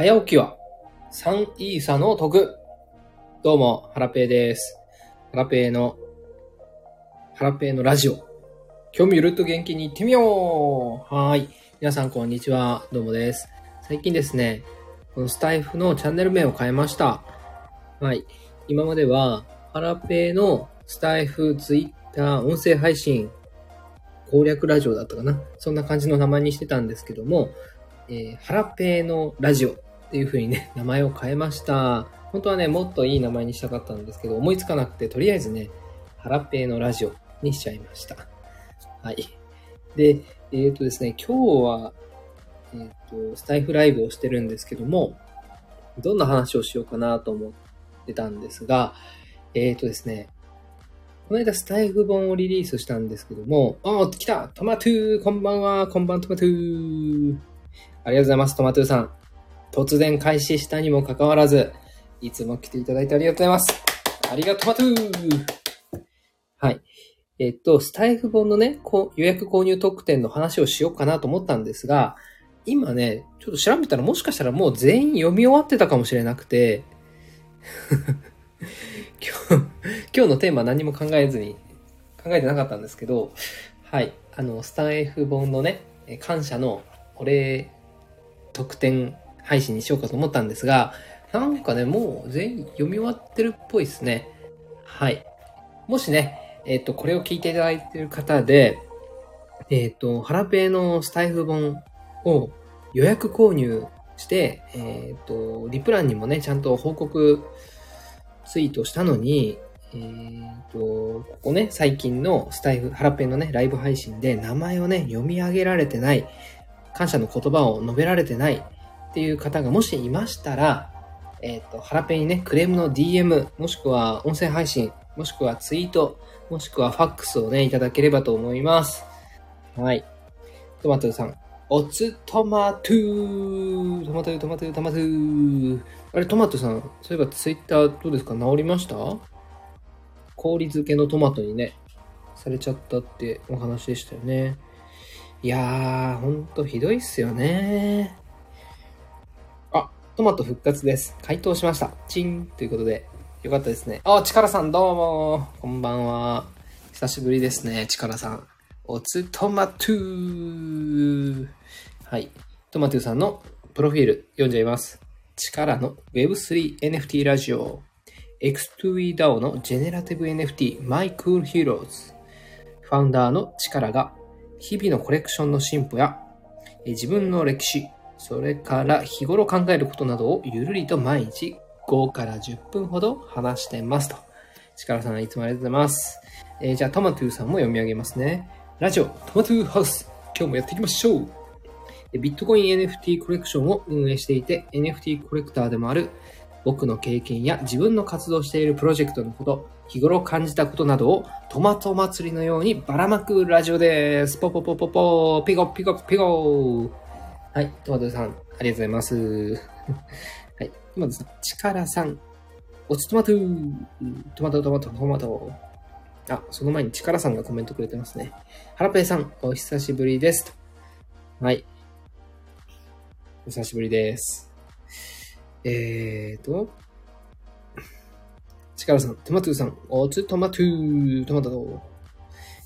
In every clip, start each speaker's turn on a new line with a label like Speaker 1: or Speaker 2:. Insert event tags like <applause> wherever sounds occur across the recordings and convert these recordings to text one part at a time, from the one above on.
Speaker 1: 早起きは3イーサの得。どうも、ハラペーです。ハラペーの、ハラペーのラジオ。今日もゆるっと元気に行ってみようはーい。皆さんこんにちは。どうもです。最近ですね、このスタイフのチャンネル名を変えました。はい。今までは、ハラペーのスタイフ、ツイッター、音声配信、攻略ラジオだったかなそんな感じの名前にしてたんですけども、えー、ハラペーのラジオっていう風にね、<laughs> 名前を変えました。本当はね、もっといい名前にしたかったんですけど、思いつかなくて、とりあえずね、ハラペーのラジオにしちゃいました。はい。で、えっ、ー、とですね、今日は、えっ、ー、と、スタイフライブをしてるんですけども、どんな話をしようかなと思ってたんですが、えっ、ー、とですね、この間スタイフ本をリリースしたんですけども、あ、来たトマトゥーこんばんはこんばんトマトゥーありがとうございます、トマトゥーさん。突然開始したにもかかわらず、いつも来ていただいてありがとうございます。ありがとう、トマトゥーはい。えっと、スタイフ本のね、予約購入特典の話をしようかなと思ったんですが、今ね、ちょっと調べたらもしかしたらもう全員読み終わってたかもしれなくて、<laughs> 今日、今日のテーマ何も考えずに、考えてなかったんですけど、はい。あの、スタイフ本のね、感謝のお礼特典配信にしようかと思ったんですが、なんかね、もう全員読み終わってるっぽいですね。はい。もしね、えっ、ー、と、これを聞いていただいている方で、えっ、ー、と、ハラペーのスタイフ本を予約購入して、えっ、ー、と、リプランにもね、ちゃんと報告ツイートしたのに、えっ、と、ここね、最近のスタエフ、ハラペーのね、ライブ配信で名前をね、読み上げられてない、感謝の言葉を述べられてないっていう方がもしいましたら、えっ、ー、と、ハラペにね、クレームの DM、もしくは音声配信、もしくはツイート、もしくはファックスをね、いただければと思います。はい。トマトゥさん。おつトマトゥートマトゥートマトゥートマトゥーあれ、トマトさん、そういえばツイッターどうですか？治りました？氷漬けのトマトにね、されちゃったってお話でしたよね。いやー、ほんとひどいっすよね、トマト復活です。解凍しました。チンということで、よかったですね。あ、チカラさんどうもこんばんは。久しぶりですね、チカラさん。おつトマトゥーはい。トマトゥーさんのプロフィール読んじゃいます。力の Web3NFT ラジオ。X2EDAO のジェネラティブ NFT My Cool Heroes。ファウンダーの力が日々のコレクションの進歩や自分の歴史、それから日頃考えることなどをゆるりと毎日5から10分ほど話してますと。力さんいつもありがとうございます。えー、じゃあトマトゥーさんも読み上げますね。ラジオトマトゥーハウス。今日もやっていきましょう。ビットコイン NFT コレクションを運営していて NFT コレクターでもある僕の経験や自分の活動しているプロジェクトのこと、日頃感じたことなどをトマト祭りのようにばらまくラジオです。ポポポポポピコピコピコはい、トマトさん、ありがとうございます。<laughs> はい、トマトさん、力さん、おつトマトトマトトマトトマトあ、その前に力さんがコメントくれてますね。ハラペイさん、お久しぶりです。はい。お久しぶりです。えーと、チカラさん、トマトさん、おつトマトゥー、トマト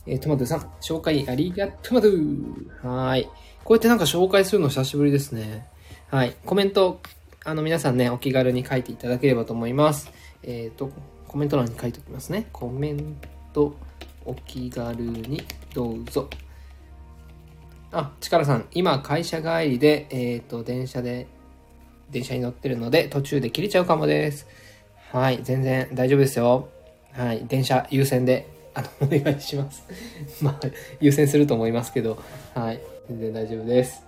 Speaker 1: えー、トマトさん、紹介ありがとまトゥー。はい。こうやってなんか紹介するの久しぶりですね。はい。コメント、あの皆さんね、お気軽に書いていただければと思います。えっ、ー、と、コメント欄に書いておきますね。コメント、お気軽にどうぞ。あ、チカラさん、今会社帰りで、えっ、ー、と、電車で、電車に乗ってるので、途中で切れちゃうかもです。はい、全然大丈夫ですよ。はい、電車優先で、あの、お願いします。<laughs> まあ、優先すると思いますけど、はい、全然大丈夫です。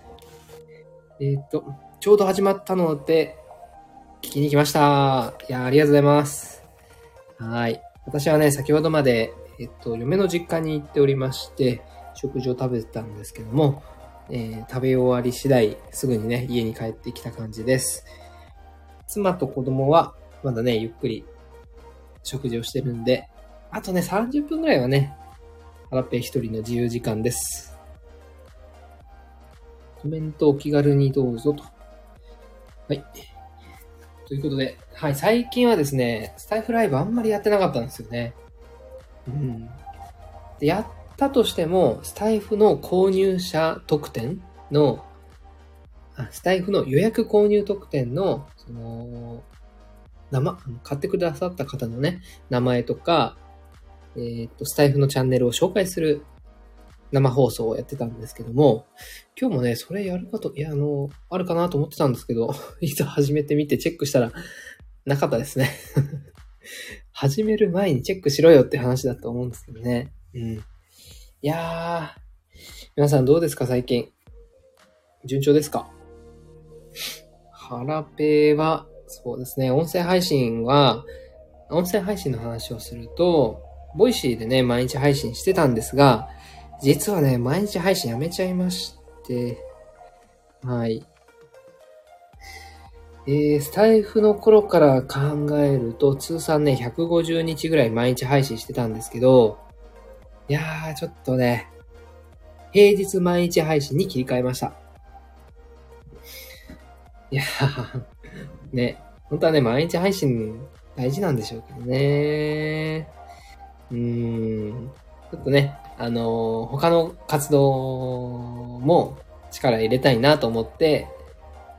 Speaker 1: えっ、と、ちょうど始まったので、聞きに来ました。いや、ありがとうございます。はい。私はね、先ほどまで、えっと、嫁の実家に行っておりまして、食事を食べてたんですけども、えー、食べ終わり次第、すぐにね、家に帰ってきた感じです。妻と子供は、まだね、ゆっくり食事をしてるんで、あとね、30分くらいはね、ハラペ一人の自由時間です。コメントお気軽にどうぞと。はい。ということで、はい、最近はですね、スタイフライブあんまりやってなかったんですよね。うん。で、やったとしても、スタイフの購入者特典の、あスタイフの予約購入特典の、その、生、買ってくださった方のね、名前とか、えっ、ー、と、スタイフのチャンネルを紹介する生放送をやってたんですけども、今日もね、それやるかと、いや、あの、あるかなと思ってたんですけど、<laughs> いざ始めてみてチェックしたら、なかったですね <laughs> 始める前にチェックしろよって話だと思うんですけどね。うん。いやー、皆さんどうですか最近？順調ですか？ハラペーは、そうですね、音声配信は、音声配信の話をすると、 Voicy でね、毎日配信してたんですが、実はね、毎日配信やめちゃいまして、はい。えー、スタエフの頃から考えると、通算ね、150日ぐらい毎日配信してたんですけど、いやー、ちょっとね、平日毎日配信に切り替えました。いやー、ね、本当はね、毎日配信大事なんでしょうけどね。うーん、ちょっとね、あの、他の活動も力入れたいなと思って、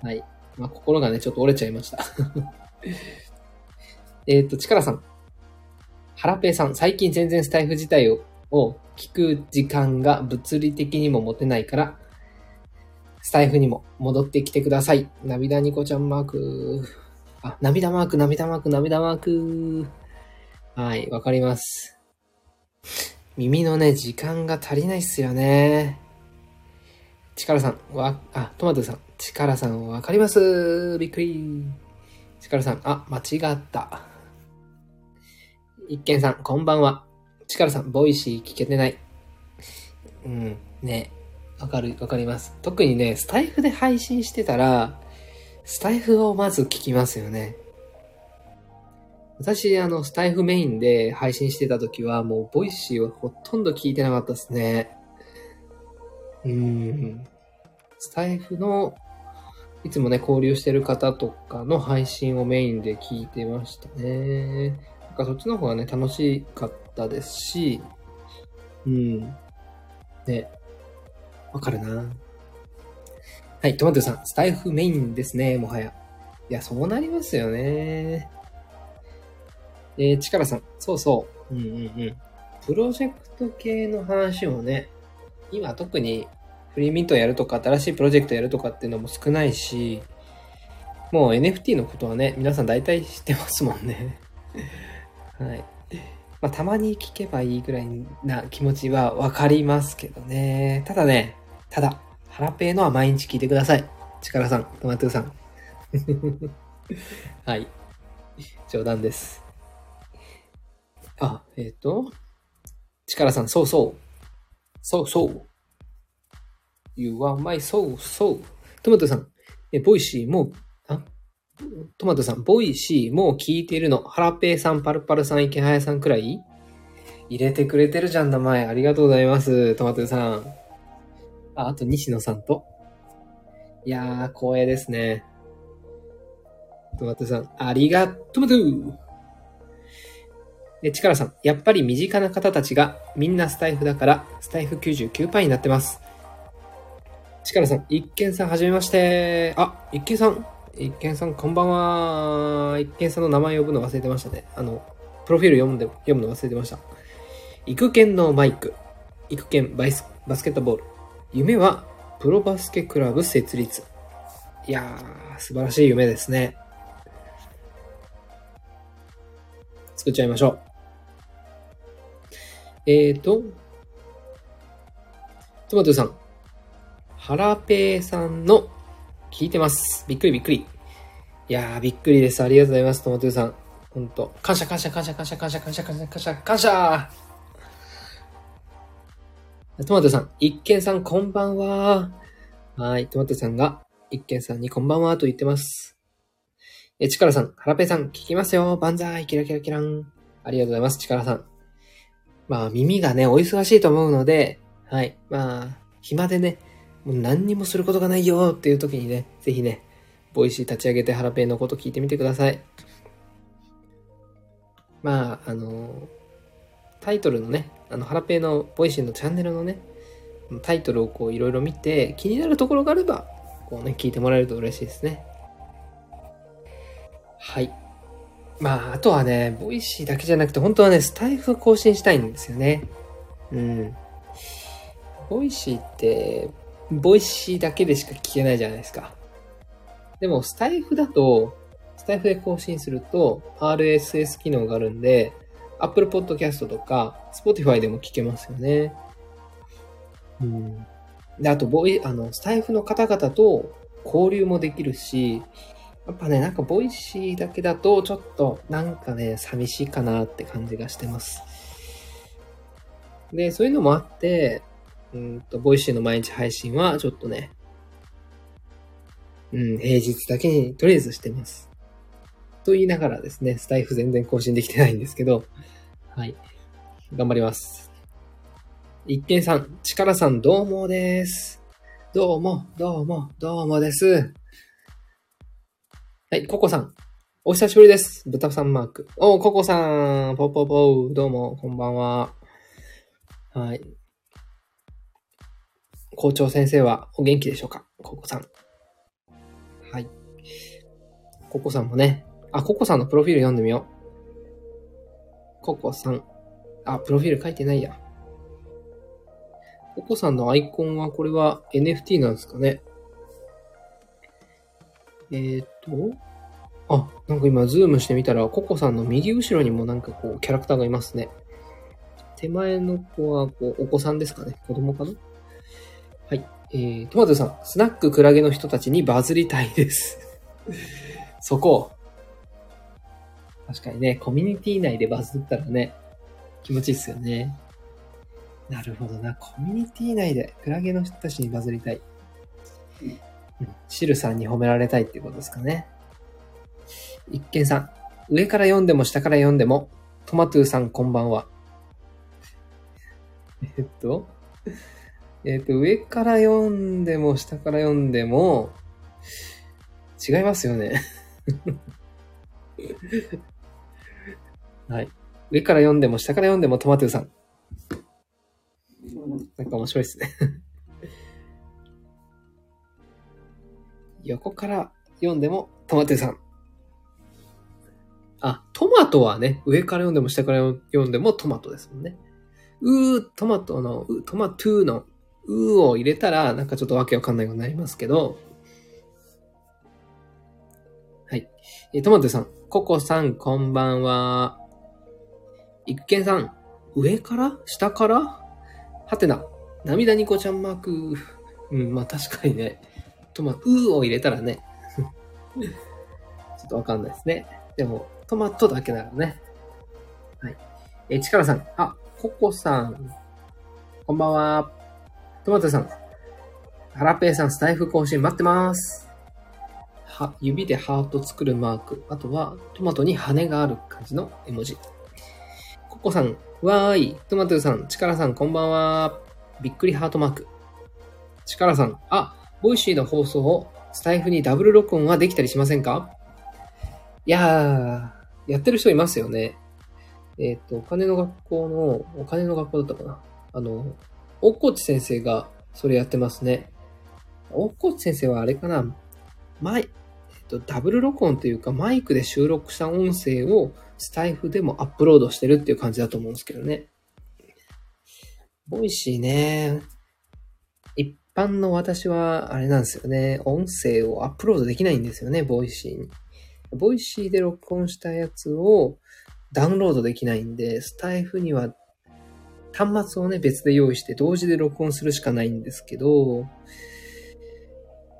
Speaker 1: はい。まあ、心がね、ちょっと折れちゃいました <laughs> えっと、力さん。ハラペイさん、最近全然スタイフ自体をを聞く時間が物理的にも持てないから、スタイフにも戻ってきてください。涙ニコちゃんマーク。あ、涙マーク、涙マーク、涙マーク。はい、わかります。耳のね、時間が足りないっすよね。力さん、わ、あ、トマトさん、力さんわかります？びっくり。力さん、あ、間違った。一見さん、こんばんは。力さん、 Voicy 聞けてない。うん、ね。わかる、わかります。特にね、スタエフで配信してたら、スタエフをまず聞きますよね。私、あの、スタエフメインで配信してた時は、もう、 Voicy はほとんど聞いてなかったですね。うん。スタイフの、いつもね、交流してる方とかの配信をメインで聞いてましたね。なんかそっちの方がね、楽しかったですし、うん。ね。わかるな。はい、トマトさん、スタイフメインですね、もはや。いや、そうなりますよね。えー、チカラさん、そうそう。うんうんうん。プロジェクト系の話をね、今特にフリーミントやるとか、新しいプロジェクトやるとかっていうのも少ないし、もう NFT のことはね、皆さん大体知ってますもんね。<laughs> はい。まあ、たまに聞けばいいぐらいな気持ちはわかりますけどね。ただね、ただ、ハラペーのは毎日聞いてください。力さん、トマトゥーさん。<laughs> はい。冗談です。あ、えっ、ー、と、力さん、そうそう。そうそう。You are my soul, soul. トマトさん、え、 Voicy も、あ？トマトさん、 Voicy も聞いてるの？ハラペーさん、パルパルさん、イケハヤさんくらい？入れてくれてるじゃん、名前。ありがとうございます、トマトさん。あ、あと西野さんと？いやー、光栄ですね。トマトさん、ありがとうで、チカラさん、やっぱり身近な方たちがみんなスタイフだから、スタイフ99%になってます。チカラさん、一見さん、はじめまして。あ、一見さん。一見さん、こんばんは。一見さんの名前呼ぶの忘れてましたね。あの、プロフィール読んで、読むの忘れてました。育犬のマイク。育犬バイスバスケットボール。夢は、プロバスケクラブ設立。いやー、素晴らしい夢ですね。作っちゃいましょう。えーと、トマトさん。ハラペーさんの聞いてます。びっくりびっくり。いやー、びっくりです。ありがとうございます、トマトさん。ほんと。感謝感謝感謝感謝感謝感謝感謝感謝感謝トマトさん、一見さんこんばんは。はい、トマトさんが一見さんにこんばんはと言ってます。え、チカラさん、ハラペーさん、聞きますよ。万歳、キラキラキラン。ありがとうございます、チカラさん。まあ、耳がね、お忙しいと思うので、はい。まあ、暇でね、もう何にもすることがないよっていう時にね、ぜひね、 Voicy 立ち上げてハラペーのこと聞いてみてください。まあ、あの、タイトルのね、あの、ハラペーの Voicy のチャンネルのね、タイトルをこういろいろ見て気になるところがあれば、こうね、聞いてもらえると嬉しいですね。はい。まあ、あとはね、 Voicy だけじゃなくて、本当はね、スタエフ更新したいんですよね。うん。 Voicy って、 Voicy だけでしか聞けないじゃないですか。でも、スタエフだと、スタエフで更新すると、RSS 機能があるんで、Apple Podcast とか、Spotify でも聞けますよね。うん。で、あと、ボイ、あの、スタエフの方々と交流もできるし、やっぱね、なんか Voicy だけだと、ちょっと、なんかね、寂しいかなって感じがしてます。で、そういうのもあって、うんと、 Voicy の毎日配信は、ちょっとね、うん、平日だけにとりあえずしてます。と言いながらですね、スタイフ全然更新できてないんですけど、はい。頑張ります。一見さん、力さんどうもです。どうも、どうも、どうもです。はい、ココさん。お久しぶりです。豚さんマーク。おココさん。ポポポどうも、こんばんは。はい。校長先生はお元気でしょうか？ココさん。はい。ココさんもね。あ、ココさんのプロフィール読んでみよう。ココさん。あ、プロフィール書いてないや。ココさんのアイコンは、これは NFT なんですかね。えー、と、あ、なんか今ズームしてみたら、ココさんの右後ろにもなんかこう、キャラクターがいますね。手前の子は、こう、お子さんですかね子供かな？はい。えー、トマトさん、スナッククラゲの人たちにバズりたいです。<laughs> そこ。確かにね、コミュニティ内でバズったらね、気持ちいいっすよね。なるほどな。コミュニティ内でクラゲの人たちにバズりたい。シルさんに褒められたいっていうことですかね。一見さん、上から読んでも下から読んでも、トマトゥーさんこんばんは。えっと、えっと、上から読んでも下から読んでも、違いますよね。はい。上から読んでも下から読んでもトマトゥーさん。なんか面白いですね横から読んでもトマトさん。あ、トマトはね、上から読んでも下から読んでもトマトですもんね。うー、トマトの、うトマトゥーの、うーを入れたら、なんかちょっとわけわかんないようになりますけど、はい。えトマトさん、ココさん、こんばんは。いくけんさん、上から？下から？はてな、涙ニコちゃんマーク。うん、まあ確かにね、トマト、うーを入れたらね、<laughs> ちょっとわかんないですね。でも、トマトだけならね。はい。え、チカラさん、あ、ココさん、こんばんは。トマトさん、ハラペーさん、スタイフ更新待ってます。は、指でハート作るマーク。あとは、トマトに羽がある感じの絵文字。ココさん、わーい。トマトさん、チカラさん、こんばんは。びっくりハートマーク。チカラさん、あ、 Voicy の放送をスタエフにダブル録音はできたりしませんか？いやー、やってる人いますよね。えっ、ー、と、お金の学校の、お金の学校だったかな。あの、大河内先生がそれやってますね。大河内先生はあれかな。マイ、えっ、と、ダブル録音というか、マイクで収録した音声をスタエフでもアップロードしてるっていう感じだと思うんですけどね。 Voicy ね。一般の私は、あれなんですよね。音声をアップロードできないんですよね、 Voicy に。 Voicy で録音したやつをダウンロードできないんで、スタエフには端末をね、別で用意して同時で録音するしかないんですけど、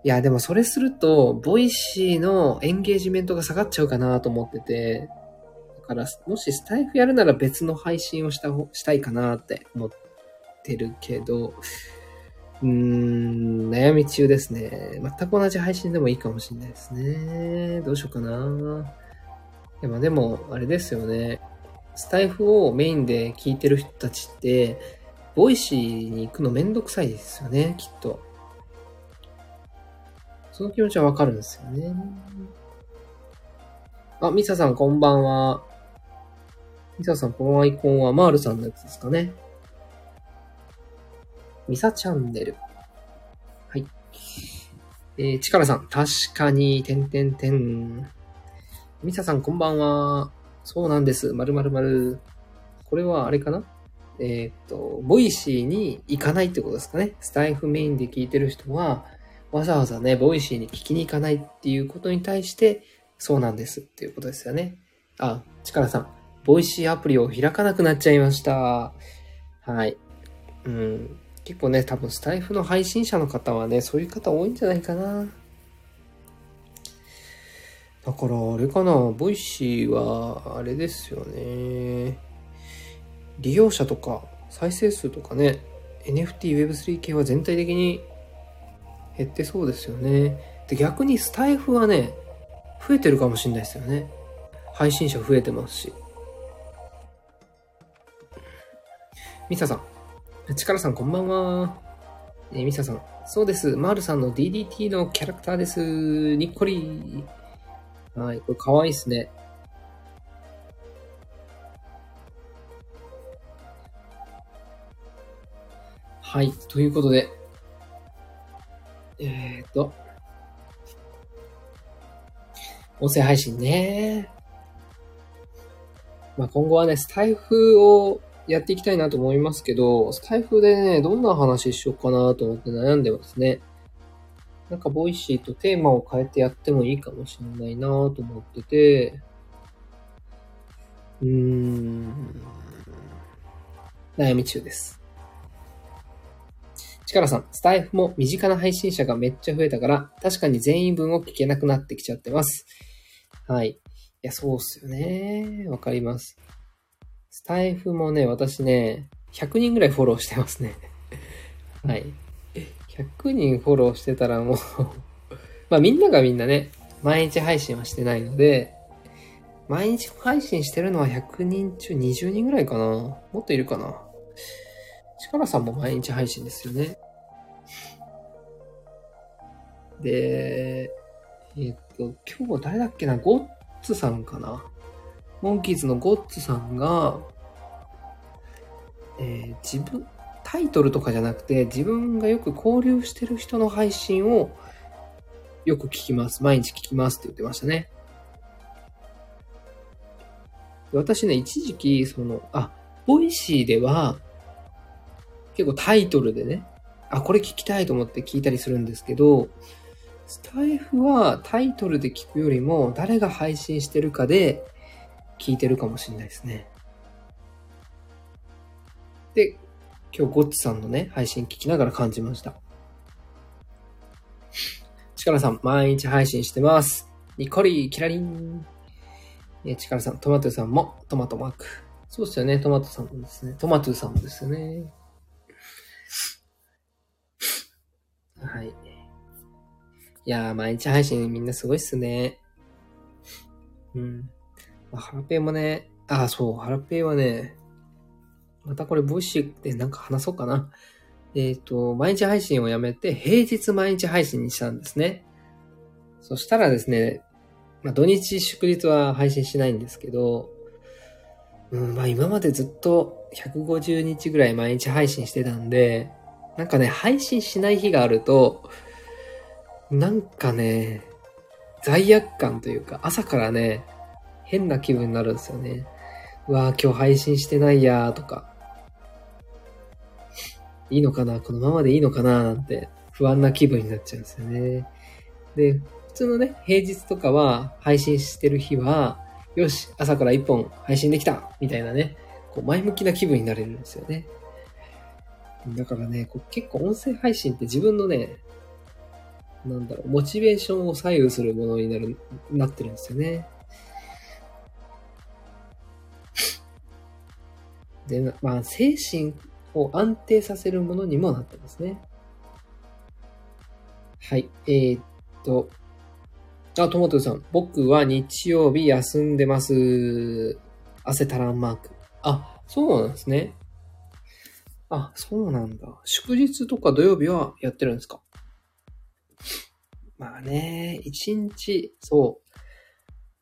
Speaker 1: いや、でもそれすると、 Voicy のエンゲージメントが下がっちゃうかなと思ってて、だから、もしスタエフやるなら別の配信をしたしたいかなって思ってるけど、うーん、悩み中ですね。全く同じ配信でもいいかもしれないですね。どうしようかな。でもでも、あれですよね。スタエフをメインで聞いてる人たちって、 Voicy に行くのめんどくさいですよね、きっと。その気持ちはわかるんですよね。あ、ミサさんこんばんは。ミサさん、このアイコンはマールさんのやつですかね。ミサチャンネル。はい。えー、チカラさん、確かに、てんてんてん。ミサさん、こんばんは。そうなんです。まるまるまる。これはあれかな？えー、っと、 Voicy に行かないってことですかね？スタエフメインで聞いてる人は、わざわざね、 Voicyに聞きに行かないっていうことに対して、そうなんですっていうことですよね。あ、チカラさん、 Voicyアプリを開かなくなっちゃいました。はい。うん。結構ね、多分スタエフの配信者の方はね、そういう方多いんじゃないかな。だから、あれかな、 Voicyは、あれですよね。利用者とか、再生数とかね、NFT、Web3 系は全体的に減ってそうですよね。で、逆にスタイフはね、増えてるかもしれないですよね。配信者増えてますし。ミサさん。チカラさんこんばんは。えー、ミサさん。そうです。マールさんの DDT のキャラクターです。にっこり。はい。これかわいいっすね。はい。ということで。えー、っと。音声配信ね。まあ、今後はね、スタエフをやっていきたいなと思いますけど、スタエフでね、どんな話しようかなと思って悩んでますね。なんか、 Voicyとテーマを変えてやってもいいかもしれないなと思ってて、うーん、悩み中です。チカラさん、スタイフも身近な配信者がめっちゃ増えたから、確かに全員分を聞けなくなってきちゃってます。はい。いや、そうっすよね。わかります。スタイフもね、私ね、100人ぐらいフォローしてますね。はい。100人フォローしてたらもう <laughs> まあみんながみんなね、毎日配信はしてないので、毎日配信してるのは100人中20人ぐらいかなもっといるかな力さんも毎日配信ですよね。で、えー、っと、今日誰だっけな？ゴッツさんかなモンキーズのゴッツさんが、えー、自分、タイトルとかじゃなくて、自分がよく交流してる人の配信をよく聞きます。毎日聞きますって言ってましたね。私ね、一時期、その、あ、 Voicyでは、結構タイトルでね、あ、これ聞きたいと思って聞いたりするんですけど、スタエフはタイトルで聞くよりも誰が配信してるかで聞いてるかもしれないですね。で、今日ゴッツさんのね、配信聞きながら感じました。力さん、毎日配信してます。ニコリ、キラリン。え、力さん、トマトさんもトマトマーク。そうですよね、トマトさんもですね。トマトさんもですよね。はい。いやー、毎日配信みんなすごいっすね。うん。まあ、ハラペイもね、ああ、そう、ハラペイはね、またこれ、 Voicyでなんか話そうかな。えっ、ー、と、毎日配信をやめて、平日毎日配信にしたんですね。そしたらですね、まあ、土日祝日は配信しないんですけど、うん、まあ今までずっと150日ぐらい毎日配信してたんで、なんかね、配信しない日があると、なんかね、罪悪感というか、朝からね、変な気分になるんですよね。うわぁ、今日配信してないやーとか。いいのかな？このままでいいのかななんて不安な気分になっちゃうんですよね。で、普通のね、平日とかは配信してる日は、よし、朝から一本配信できたみたいなね、こう前向きな気分になれるんですよね。だからね、こう結構音声配信って自分のね、なんだろう、モチベーションを左右するものになる、なってるんですよね。で、まあ、精神を安定させるものにもなってますね。はい。えー、っと、あ、トマトさん。僕は日曜日休んでます。汗たらんマーク。あ、そうなんですね。あ、そうなんだ。祝日とか土曜日はやってるんですか？まあね、一日、そ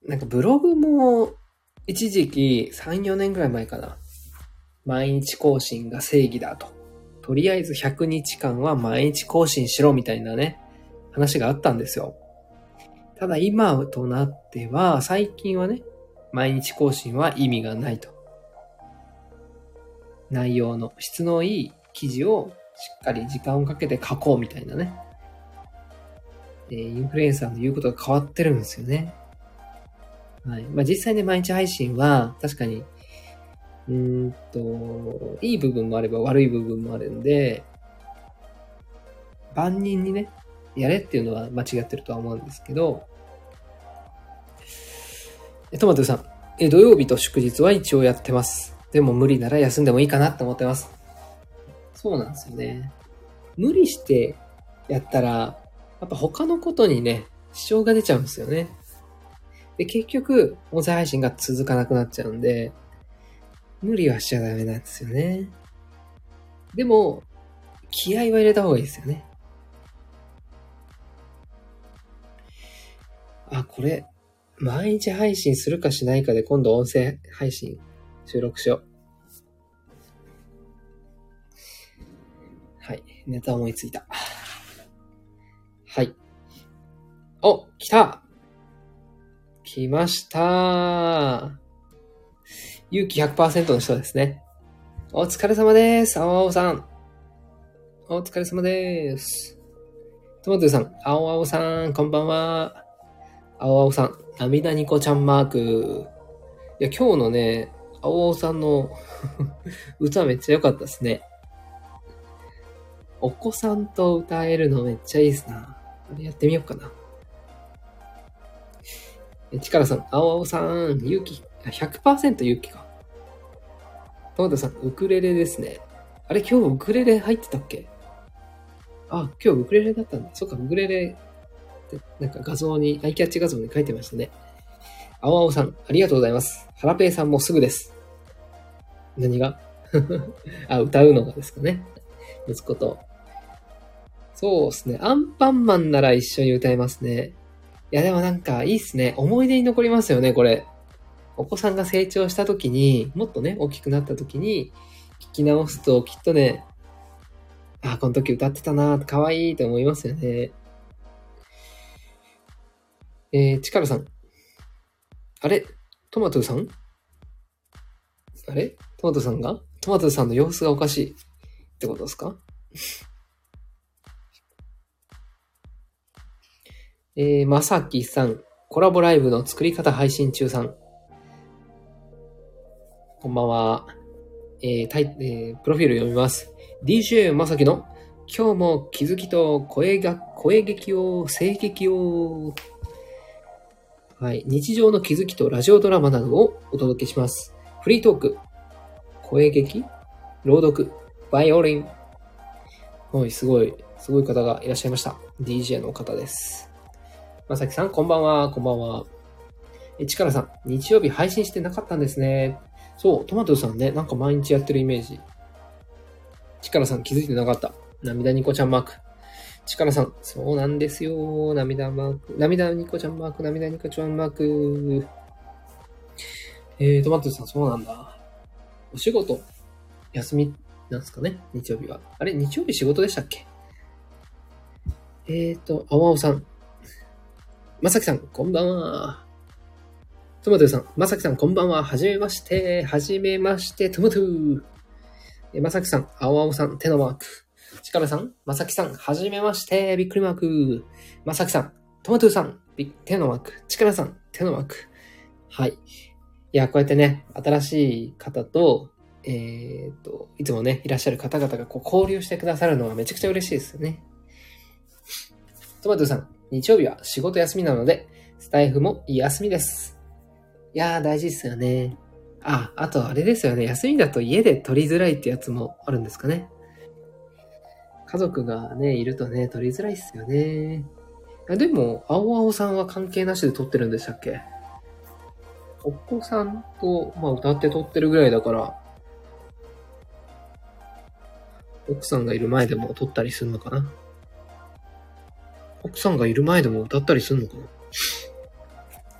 Speaker 1: う。なんかブログも、一時期3、4年ぐらい前かな。毎日更新が正義だと。とりあえず100日間は毎日更新しろみたいなね、話があったんですよ。ただ今となっては、最近はね、毎日更新は意味がないと。内容の質のいい記事をしっかり時間をかけて書こうみたいなね。えインフルエンサーの言うことが変わってるんですよね。はい。まあ、実際ね、毎日配信は、確かに、うんと、いい部分もあれば悪い部分もあるんで、万人にね、やれっていうのは間違ってるとは思うんですけど、トマトさん、え土曜日と祝日は一応やってます。でも無理なら休んでもいいかなって思ってます。そうなんですよね。無理してやったら、やっぱ他のことにね、支障が出ちゃうんですよね。で、結局、音声配信が続かなくなっちゃうんで、無理はしちゃダメなんですよね。でも、気合は入れた方がいいですよね。あ、これ、毎日配信するかしないかで今度音声配信収録しよう。はい。ネタ思いついた。はい。お、来た来ました勇気100%の人ですね。お疲れ様です。青青さん。お疲れ様です。トマトさん、青青さん、こんばんは。青青さん、涙ニコちゃんマーク。いや、今日のね、青青さんの <laughs> 歌めっちゃ良かったですね。お子さんと歌えるのめっちゃいいですな。あれやってみようかな。チカラさん、青青さん、勇気、100%勇気か。トマトさん、ウクレレですね。あれ、今日ウクレレ入ってたっけ？あ、今日ウクレレだったんだ。そっか、ウクレレってなんか画像に、アイキャッチ画像に書いてましたね。青青さん、ありがとうございます。ハラペイさんもすぐです。何が？<laughs> あ、歌うのがですかね。息子と。そうですね。アンパンマンなら一緒に歌えますね。いや、でもなんかいいっすね。思い出に残りますよね、これ。お子さんが成長した時に、もっとね、大きくなった時に、聞き直すときっとね、あ、この時歌ってたな、かわいいと思いますよね。えー、チカラさん。あれ？トマトさん？あれ？トマトさんが？トマトさんの様子がおかしいってことですか？<laughs> えー、まさきさん。コラボライブの作り方配信中さん。こんばんは。えー、タイ、えー、プロフィール読みます。DJ まさきの今日も気づきと声が、声劇を、声劇をはい。日常の気づきとラジオドラマなどをお届けします。フリートーク、声劇、朗読、バイオリン。はい、すごい、すごい方がいらっしゃいました。DJ の方です。まさきさん、こんばんは、こんばんは。え、ちからさん、日曜日配信してなかったんですね。そう、トマトさんね、なんか毎日やってるイメージ。ちからさん気づいてなかった。涙ニコちゃんマーク。チカラさん、そうなんですよ。涙マーク、涙ニコちゃんマーク、涙ニコちゃんマーク。えー、トマトさん、そうなんだ。お仕事、休みなんすかね？日曜日は。あれ日曜日仕事でしたっけ？えーと、あわおさん。まさきさん、こんばんは。トマトさん、まさきさん、こんばんは。はじめまして。はじめまして、トマトえまさきさん、あわおさん、手のマーク。チカラさん、まさきさん、はじめまして、びっくりマーク。まさきさん、トマトゥーさん、手のマーク。チカラさん、手のマーク。はい。いや、こうやってね、新しい方と、えっ、と、いつもね、いらっしゃる方々がこう交流してくださるのはめちゃくちゃ嬉しいですよね。トマトさん、日曜日は仕事休みなので、スタイフも休みです。いやー、大事ですよね。あ、あとあれですよね。休みだと家で撮りづらいってやつもあるんですかね。家族がね、いるとね、撮りづらいっすよね。でも、青青さんは関係なしで撮ってるんでしたっけ？お子さんと、まあ、歌って撮ってるぐらいだから、奥さんがいる前でも撮ったりするのかな？奥さんがいる前でも歌ったりするのかな？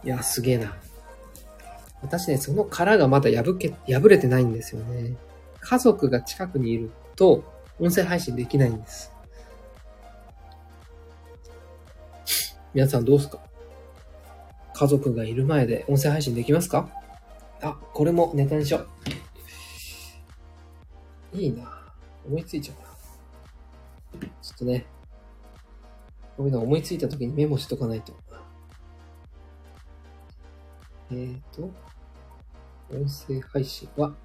Speaker 1: いや、すげえな。私ね、その殻がまだ破け、破れてないんですよね。家族が近くにいると、音声配信できないんです。皆さんどうすか？家族がいる前で音声配信できますか？あ、これもネタにしよう。いいな思いついちゃうな。ちょっとね、こういうの思いついた時にメモしとかないと。えっ、ー、と、音声配信は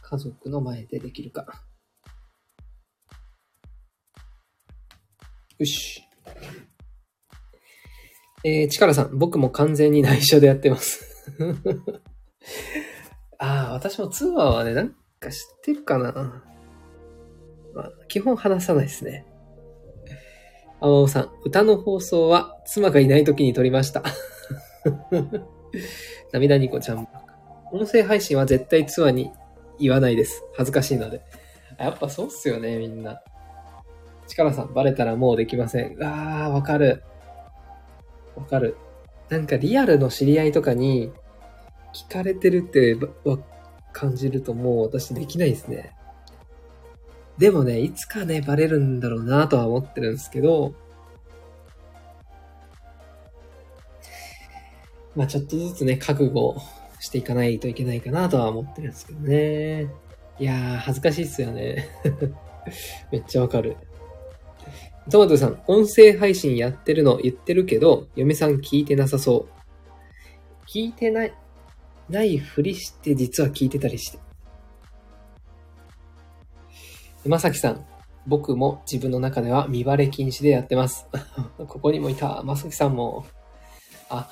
Speaker 1: 家族の前でできるか。よし。えー、チカラさん、僕も完全に内緒でやってます <laughs> ああ、私もツアーはね、なんか知ってるかな。まあ、基本話さないですね。あわおさん、歌の放送は妻がいない時に撮りました。涙ニコちゃん。音声配信は絶対ツアーに言わないです。恥ずかしいので。やっぱそうっすよね、みんな。力さん、バレたらもうできません。あー、わかる。わかる。なんかリアルの知り合いとかに聞かれてるって感じるともう私できないですね。でもね、いつかね、バレるんだろうなとは思ってるんですけど、まあちょっとずつね、覚悟していかないといけないかなとは思ってるんですけどね。いやー、恥ずかしいっすよね。<laughs> めっちゃわかる。トマトさん、音声配信やってるの言ってるけど、嫁さん聞いてなさそう。聞いてない、ないふりして実は聞いてたりして。まさきさん、僕も自分の中では見バレ禁止でやってます。<laughs> ここにもいた。まさきさんも。あ、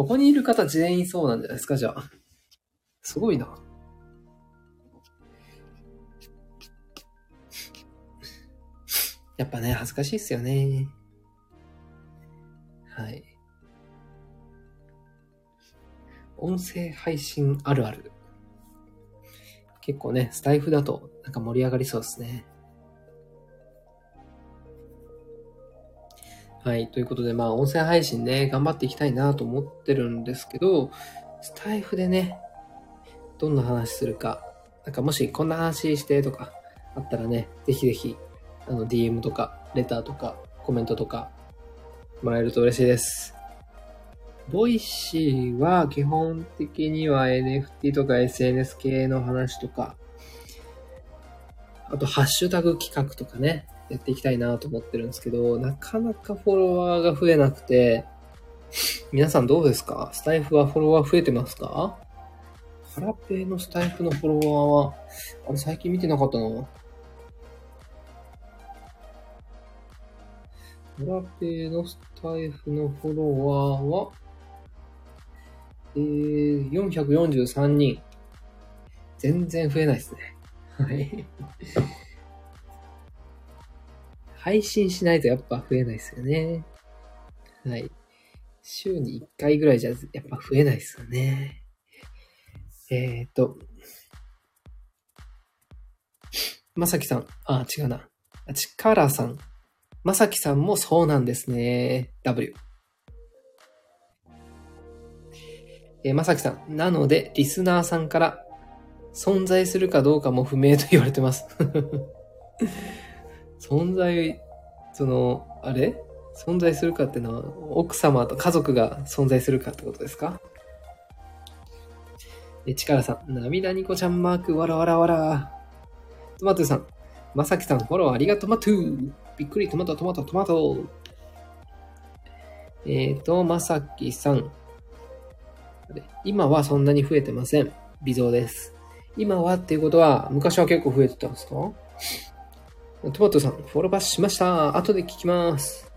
Speaker 1: ここにいる方全員そうなんじゃないですか、じゃあ。すごいな。やっぱね、恥ずかしいっすよね。はい。音声配信あるある。結構ね、スタイフだとなんか盛り上がりそうですね。はい。ということで、まあ、音声配信ね、頑張っていきたいなと思ってるんですけど、スタイフでね、どんな話するか、なんかもしこんな話してとかあったらね、ぜひぜひ、あの、DM とか、レターとか、コメントとか、もらえると嬉しいです。ボイシーは基本的には NFT とか SNS 系の話とか、あとハッシュタグ企画とかね、やっていきたいなと思ってるんですけど、なかなかフォロワーが増えなくて、皆さんどうですか？スタエフはフォロワー増えてますか？ハラペーのスタイフのフォロワーは、あれ最近見てなかったな。ハラペーのスタイフのフォロワーは、えー、443人。全然増えないですね。はい。配信しないとやっぱ増えないですよね。はい。週に1回ぐらいじゃやっぱ増えないですよね。えっ、ー、と、まさきさん、あ、違うな。あちからさん。まさきさんもそうなんですね。W。えー、まさきさん。なので、リスナーさんから存在するかどうかも不明と言われてます。存在、その、あれ？存在するかってのは、奥様と家族が存在するかってことですか？え、ちからさん、涙ニコちゃんマーク、わらわらわら。トマトさん、まさきさん、フォローありがとまトゥびっくり、トマト、トマト、トマト。えっ、ー、と、まさきさん。今はそんなに増えてません。微増です。今はっていうことは、昔は結構増えてたんですか？トマトさん、フォローバッシュしました。後で聞きます。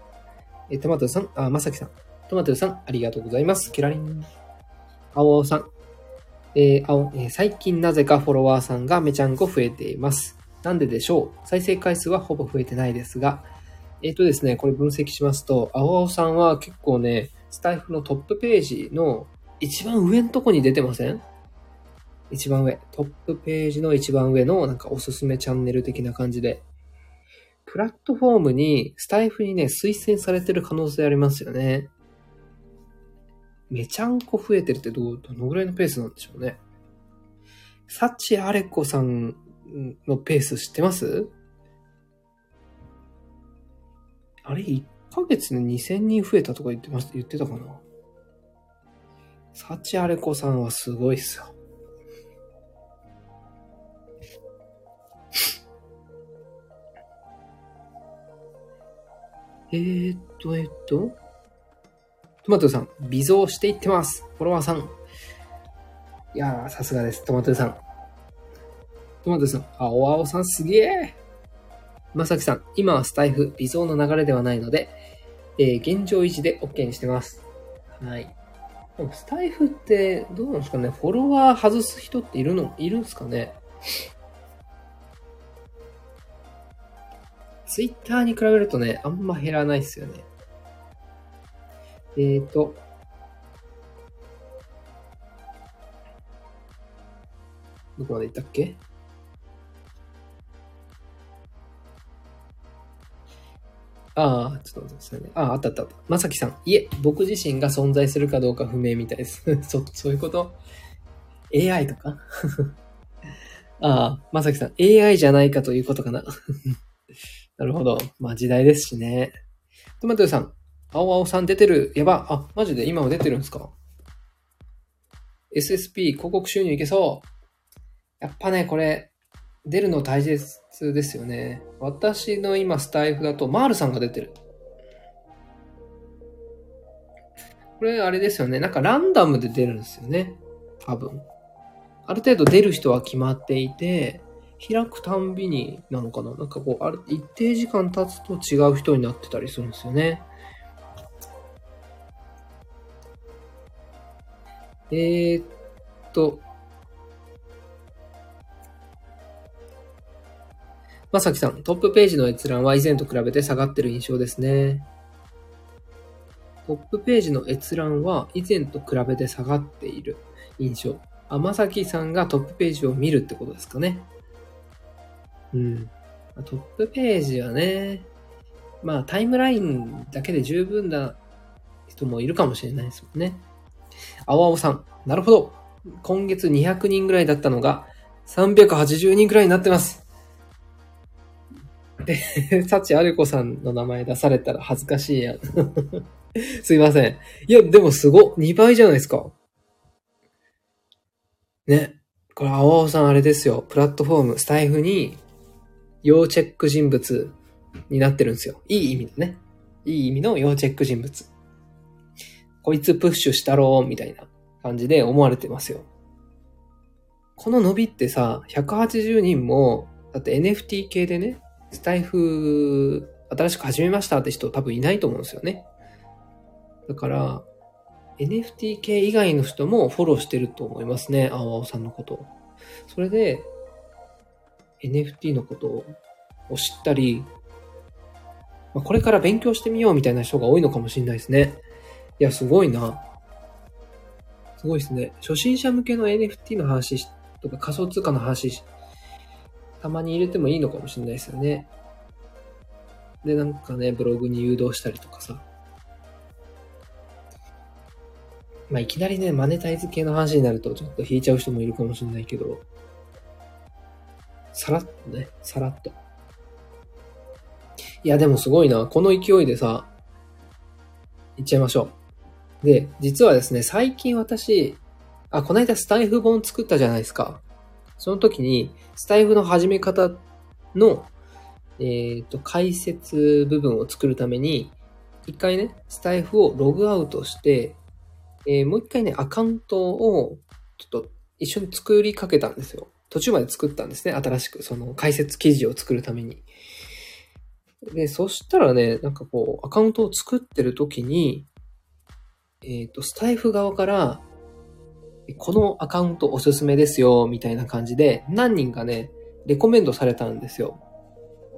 Speaker 1: え、トマトさん、あ、まさきさん。トマトさん、ありがとうございます。キラリン。青さん。えー、青、えー、最近なぜかフォロワーさんがめちゃんこ増えています。なんででしょう？再生回数はほぼ増えてないですが、えっ、ー、とですね、これ分析しますと、青青さんは結構ね、スタイフのトップページの一番上のとこに出てません？一番上。トップページの一番上のなんかおすすめチャンネル的な感じでプラットフォームに、スタイフにね、推薦されてる可能性ありますよね。めちゃんこ増えてるってどう、どのぐらいのペースなんでしょうね。サチアレコさんのペース知ってます？あれ、1ヶ月で2000人増えたとか言ってました、言ってたかなサチアレコさんはすごいっすよ。えーっと、えーっと。トマトさん、微増していってます。フォロワーさん。いやー、さすがです。トマトさん。トマトさん、青青さんすげえ。まさきさん、今はスタイフ、微増の流れではないので、えー、現状維持で OK にしてます。はい。でもスタイフってどうなんですかねフォロワー外す人っているの、いるんですかねツイッターに比べるとね、あんま減らないっすよね。えーと、どこまで行ったっけ？ああ、ちょっと待ってくださいね。ああ、あったあったあった。まさきさん。いえ、僕自身が存在するかどうか不明みたいです。<laughs> そ、そういうこと ?AI とか？<laughs> ああ、まさきさん。AI じゃないかということかな。なるほど。まあ時代ですしね。トマトさん。青青さん出てる？やば。あ、マジで？今は出てるんですか ?SSP 広告収入いけそう。やっぱね、これ、出るの大切ですよね。私の今スタイフだと、マールさんが出てる。これあれですよね。なんかランダムで出るんですよね。多分。ある程度出る人は決まっていて、開くたんびになのかな？なんかこう、ある、一定時間経つと違う人になってたりするんですよね。えー、っと、まさきさん、トップページの閲覧は以前と比べて下がってる印象ですね。トップページの閲覧は以前と比べて下がっている印象。あ、まさきさんがトップページを見るってことですかね。うん。トップページはね、まあタイムラインだけで十分な人もいるかもしれないですもんね。青青さん、なるほど。今月200人ぐらいだったのが380人ぐらいになってます。で、サチアルコさんの名前出されたら恥ずかしいやん。<laughs> すいません。いや、でもすご。2倍じゃないですか。ね。これ、青青さんあれですよ。プラットフォーム、スタイフに要チェック人物になってるんですよ。いい意味でね。いい意味の要チェック人物。こいつプッシュしたろうみたいな感じで思われてますよ。この伸びってさ、180人も、だって NFT 系でね、スタイフ新しく始めましたって人多分いないと思うんですよね。だから、NFT 系以外の人もフォローしてると思いますね、青青さんのこと。それで、NFT のことを知ったり、まあ、これから勉強してみようみたいな人が多いのかもしれないですね。いや、すごいな。すごいですね。初心者向けの NFT の話とか仮想通貨の話、たまに入れてもいいのかもしれないですよね。で、なんかね、ブログに誘導したりとかさ。まあ、いきなりね、マネタイズ系の話になるとちょっと引いちゃう人もいるかもしれないけど、さらっとね、さらっと。いや、でもすごいな。この勢いでさ、いっちゃいましょう。で、実はですね、最近私、あ、この間スタイフ本作ったじゃないですか。その時に、スタイフの始め方の、えっ、ー、と、解説部分を作るために、一回ね、スタイフをログアウトして、えー、もう一回ね、アカウントを、ちょっと一緒に作りかけたんですよ。途中まで作ったんですね。新しく、その解説記事を作るために。で、そしたらね、なんかこう、アカウントを作ってる時に、えっ、ー、と、スタイフ側から、このアカウントおすすめですよ、みたいな感じで、何人かね、レコメンドされたんですよ。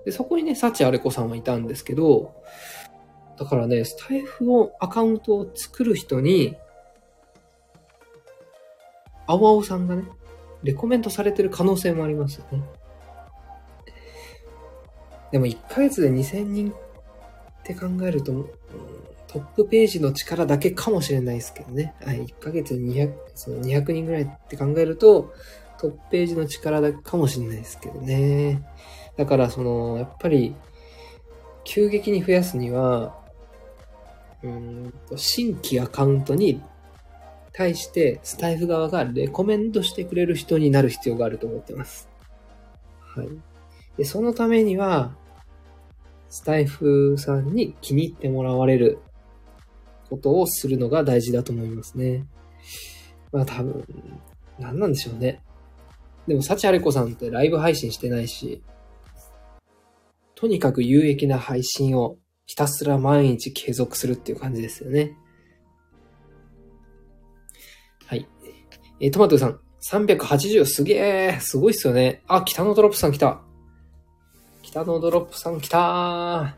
Speaker 1: で、そこにね、サチアレコさんはいたんですけど、だからね、スタイフのアカウントを作る人に、青青さんがね、レコメントされてる可能性もありますよね。でも1ヶ月で2000人って考えると、トップページの力だけかもしれないですけどね。はい、1ヶ月で200、その200人ぐらいって考えると、トップページの力だけかもしれないですけどね。だから、その、やっぱり、急激に増やすには、うんと、新規アカウントに対してスタイフ側がレコメンドしてくれる人になる必要があると思ってます。はい。で、そのためには、スタイフさんに気に入ってもらわれることをするのが大事だと思いますね。まあ多分、何なんでしょうね。でも、幸あれ子さんってライブ配信してないし、とにかく有益な配信をひたすら毎日継続するっていう感じですよね。えー、トマトさん、380すげえすごいっすよね。あ、北のドロップさん来た。北のドロップさん来た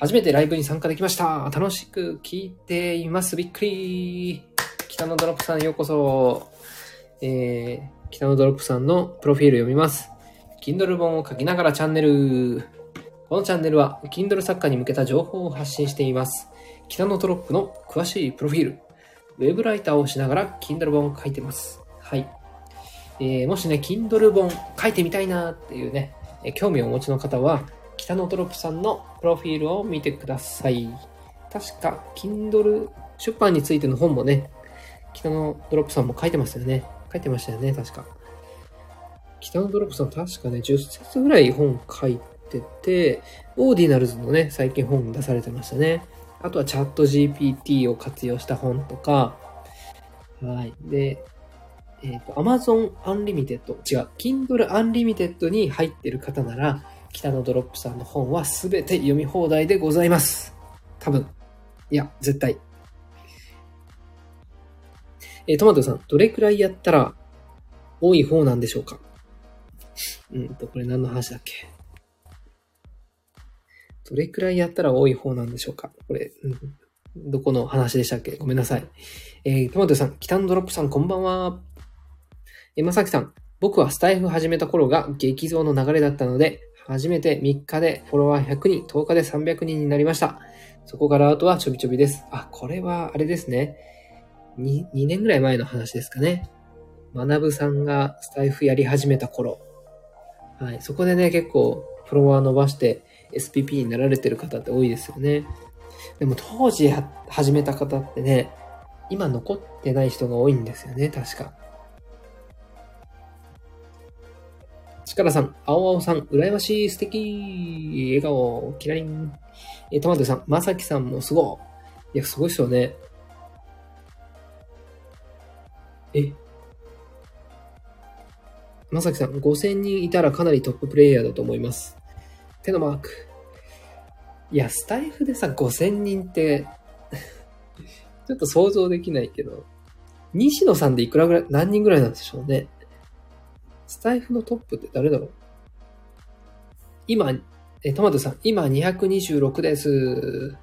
Speaker 1: 初めてライブに参加できました。楽しく聞いています。びっくり。北のドロップさんようこそ。えー、北のドロップさんのプロフィール読みます。Kindle 本を書きながらチャンネル。このチャンネルは Kindle 作家に向けた情報を発信しています。北のドロップの詳しいプロフィール。ウェブライターをしながら Kindle 本を書いてます。はい。えー、もしね、Kindle 本書いてみたいなっていうね、え興味をお持ちの方は、北のドロップさんのプロフィールを見てください。確か、Kindle 出版についての本もね、北のドロップさんも書いてますよね。書いてましたよね、確か。北のドロップさん確かね、10冊ぐらい本書いてて、 Ordinals のね、最近本出されてましたね。あとはチャット GPT を活用した本とか、はい。で、えっ、ー、と、Amazon Unlimited、違う、Kindle Unlimited に入ってる方なら、北のドロップさんの本はすべて読み放題でございます。多分。いや、絶対。えー、トマトさん、どれくらいやったら多い方なんでしょうか？うんと、これ何の話だっけ？どれくらいやったら多い方なんでしょうか？これ、うん、どこの話でしたっけ？ごめんなさい。えー、トマトさん、北のドロップさん、こんばんは。え、まさきさん、僕はスタイフ始めた頃が激増の流れだったので、初めて3日でフォロワー100人、10日で300人になりました。そこからあとはちょびちょびです。あ、これはあれですね。2, 2年ぐらい前の話ですかね。学ぶさんがスタイフやり始めた頃。はい。そこでね、結構フォロワー伸ばして SPP になられてる方って多いですよね。でも当時始めた方ってね、今残ってない人が多いんですよね、確か。力さん、青青さん、羨ましい、素敵、笑顔、キラリン。えトマトさん、まさきさんもすごい。いや、すごいっすよね。え？まさきさん、5000人いたらかなりトッププレイヤーだと思います。手のマーク。いや、スタイフでさ、5000人ってちょっと想像できないけど、西野さんでいくらぐらい、何人ぐらいなんでしょうね。スタイフのトップって誰だろう？今、え、トマトさん、今226です。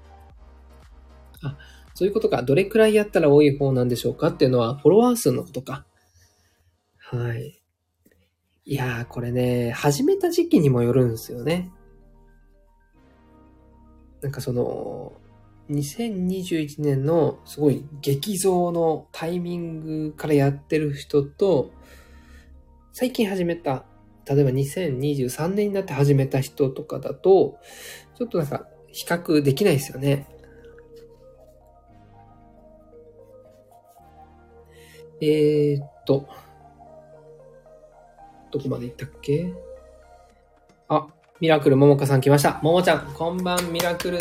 Speaker 1: あ、そういうことか。どれくらいやったら多い方なんでしょうかっていうのは、フォロワー数のことか。はい。いやー、これね、始めた時期にもよるんですよね。なんかその、2021年のすごい激増のタイミングからやってる人と、最近始めた、例えば2023年になって始めた人とかだと、ちょっとなんか比較できないですよね。えー、っと、どこまで行ったっけ？あ、ミラクルももかさん来ました。ももちゃん、こんばん、ミラクル。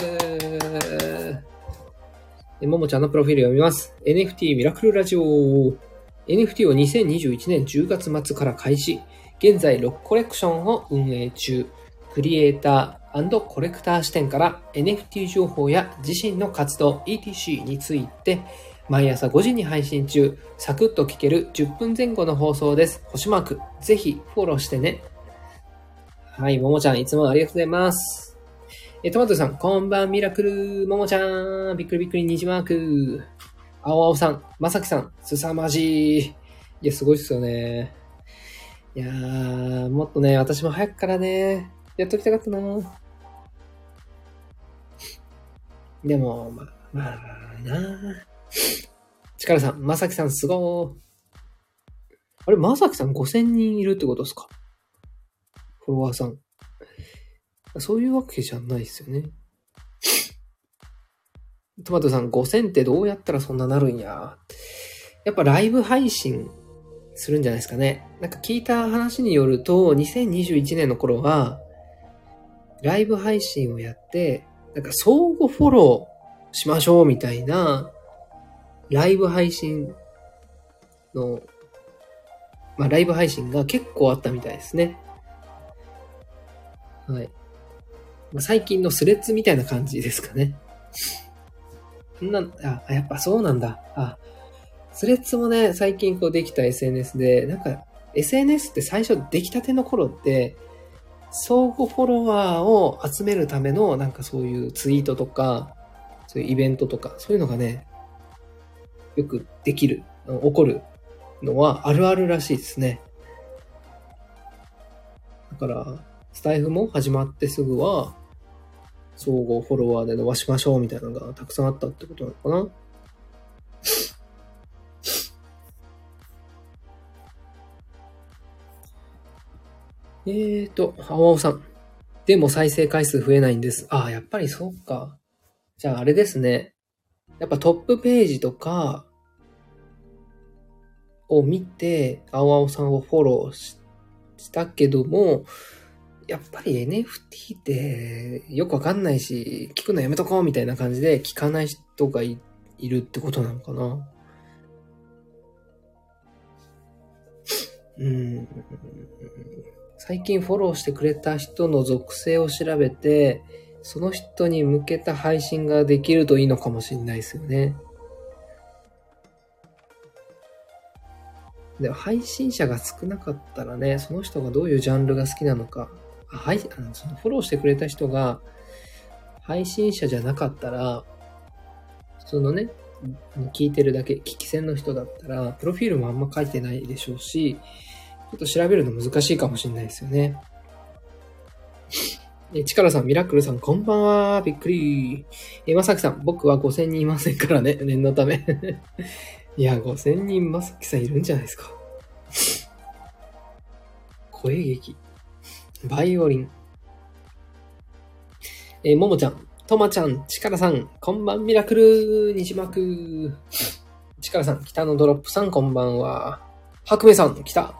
Speaker 1: ももちゃんのプロフィール読みます。NFT ミラクルラジオ。NFT を2021年10月末から開始。現在6コレクションを運営中。クリエイターコレクター視点から NFT 情報や自身の活動 ETC について毎朝5時に配信中、サクッと聞ける10分前後の放送です。星マーク、ぜひフォローしてね。はい、ももちゃんいつもありがとうございます。え、トマトさん、こんばんミラクル、ももちゃん、びっくりびっくり、虹マーク。青青さん、まさきさん、すさまじい。いや、すごいっすよね。いやー、もっとね、私も早くからね、やっときたかったなでも、まあ、まあな力さん、まさきさんすごー。あれ、まさきさん5000人いるってことですか？フォロワーさん。そういうわけじゃないですよね。トマトさん5000ってどうやったらそんななるんや？やっぱライブ配信するんじゃないですかね。なんか聞いた話によると、2021年の頃は、ライブ配信をやって、なんか相互フォローしましょうみたいな、ライブ配信の、まあライブ配信が結構あったみたいですね。はい。まあ、最近のスレッズみたいな感じですかね。な、あ、やっぱそうなんだ。あ、スレッズもね、最近こうできた SNS で、なんか SNS って最初出来たての頃って、相互フォロワーを集めるためのなんかそういうツイートとか、そういうイベントとか、そういうのがね、よくできる、起こるのはあるあるらしいですね。だから、スタイフも始まってすぐは、相互フォロワーで伸ばしましょうみたいなのがたくさんあったってことなのかな <laughs> えーと、青青さん。でも再生回数増えないんです。ああ、やっぱりそうか。じゃああれですね。やっぱトップページとかを見て、青青さんをフォローしたけども、やっぱり NFT ってよくわかんないし、聞くのやめとこうみたいな感じで聞かない人がいるってことなのかな。うん。最近フォローしてくれた人の属性を調べて、その人に向けた配信ができるといいのかもしれないですよね。でも配信者が少なかったらね、その人がどういうジャンルが好きなのか、はい、あのそのフォローしてくれた人が配信者じゃなかったら、普通のね、聞いてるだけ、聞き戦の人だったら、プロフィールもあんま書いてないでしょうし、ちょっと調べるの難しいかもしれないですよね。え、チカラさん、ミラクルさん、こんばんは。びっくり。え、まさきさん、僕は5000人いませんからね。<laughs> 念のため。<laughs> いや、5000人まさきさんいるんじゃないですか。<laughs> 声劇。バイオリン。えももちゃん、とまちゃん、チカラさん、こんばんミラクル、西幕。チカラさん、北のドロップさん、こんばんは。白明さん、来た。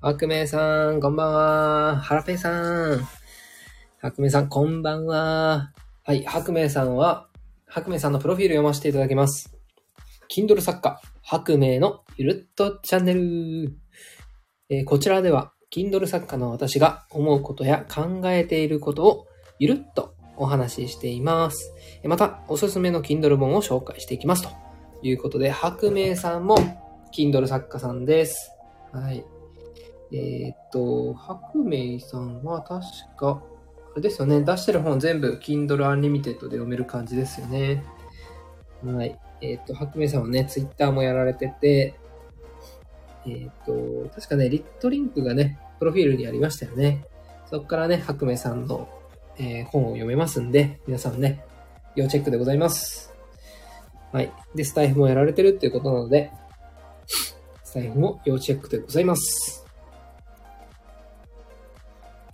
Speaker 1: 白明さん、こんばんは。ハラペさん。白明さん、こんばんは。はい、白明さんは、白明さんのプロフィール読ませていただきます。Kindle 作家、白明のゆるっとチャンネル。えー、こちらでは、Kindle 作家の私が思うことや考えていることをゆるっとお話ししています。また、おすすめの Kindle 本を紹介していきます。ということで、白明さんも Kindle 作家さんです。はい。えー、っと、白明さんは確か、あれですよね、出してる本全部 Kindle Unlimited で読める感じですよね。はい。えー、っと、白明さんはね、Twitter もやられてて、えー、っと、確かね、リットリンクがね、プロフィールにありましたよね。そこからね、白明さんの、えー、本を読めますんで、皆さんね、要チェックでございます。はい。で、スタイフもやられてるっていうことなので、スタイフも要チェックでございます。